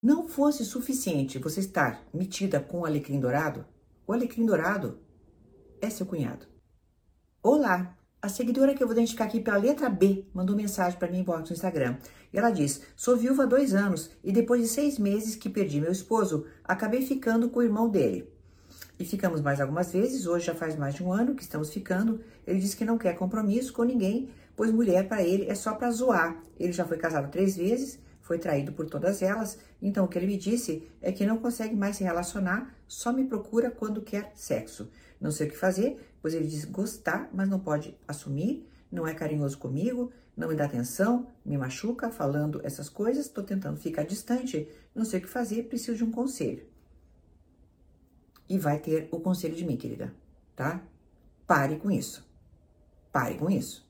não fosse suficiente você estar metida com o alecrim dourado, o alecrim dourado é seu cunhado. Olá, a seguidora que eu vou identificar aqui pela letra B mandou mensagem para mim no Instagram. E ela diz: Sou viúva há dois anos e depois de seis meses que perdi meu esposo, acabei ficando com o irmão dele. E ficamos mais algumas vezes, hoje já faz mais de um ano que estamos ficando. Ele diz que não quer compromisso com ninguém, pois mulher para ele é só para zoar. Ele já foi casado três vezes, foi traído por todas elas, então o que ele me disse é que não consegue mais se relacionar, só me procura quando quer sexo. Não sei o que fazer, pois ele diz gostar, mas não pode assumir, não é carinhoso comigo, não me dá atenção, me machuca falando essas coisas, estou tentando ficar distante, não sei o que fazer, preciso de um conselho e vai ter o conselho de mim, querida, tá? Pare com isso. Pare com isso.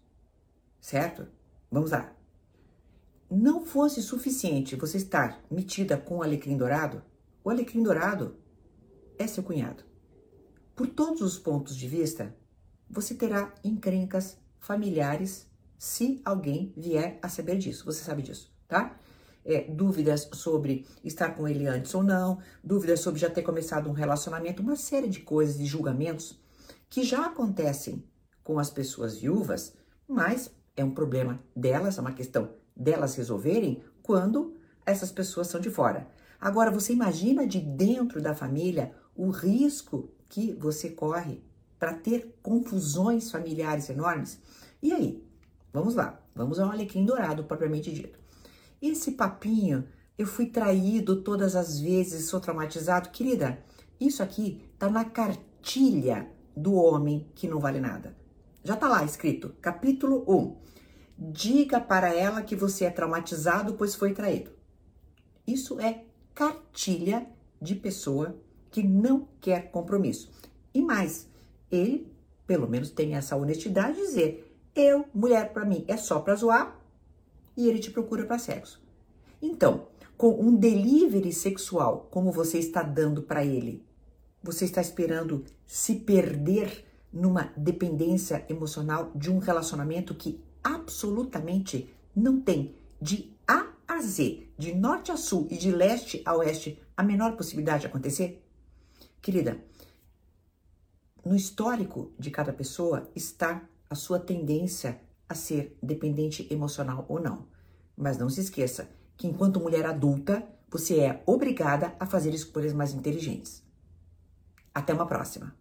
Certo? Vamos lá. Não fosse suficiente você estar metida com o alecrim dourado, o alecrim dourado é seu cunhado. Por todos os pontos de vista, você terá encrencas familiares se alguém vier a saber disso. Você sabe disso, tá? é, dúvidas sobre estar com ele antes ou não, dúvidas sobre já ter começado um relacionamento, uma série de coisas, de julgamentos que já acontecem com as pessoas viúvas, mas é um problema delas, é uma questão delas resolverem quando essas pessoas são de fora. Agora, você imagina de dentro da família o risco que você corre para ter confusões familiares enormes? E aí? Vamos lá, vamos ao alecrim dourado propriamente dito. Esse papinho, eu fui traído todas as vezes, sou traumatizado. Querida, isso aqui tá na cartilha do homem que não vale nada. Já tá lá escrito, capítulo 1. Diga para ela que você é traumatizado, pois foi traído. Isso é cartilha de pessoa que não quer compromisso. E mais, ele, pelo menos, tem essa honestidade de dizer: eu, mulher, para mim, é só para zoar, e ele te procura para sexo. Então, com um delivery sexual como você está dando para ele, você está esperando se perder numa dependência emocional de um relacionamento que absolutamente não tem de A a Z, de norte a sul e de leste a oeste, a menor possibilidade de acontecer? Querida, no histórico de cada pessoa está a sua tendência a ser dependente emocional ou não. Mas não se esqueça que enquanto mulher adulta, você é obrigada a fazer escolhas mais inteligentes. Até uma próxima!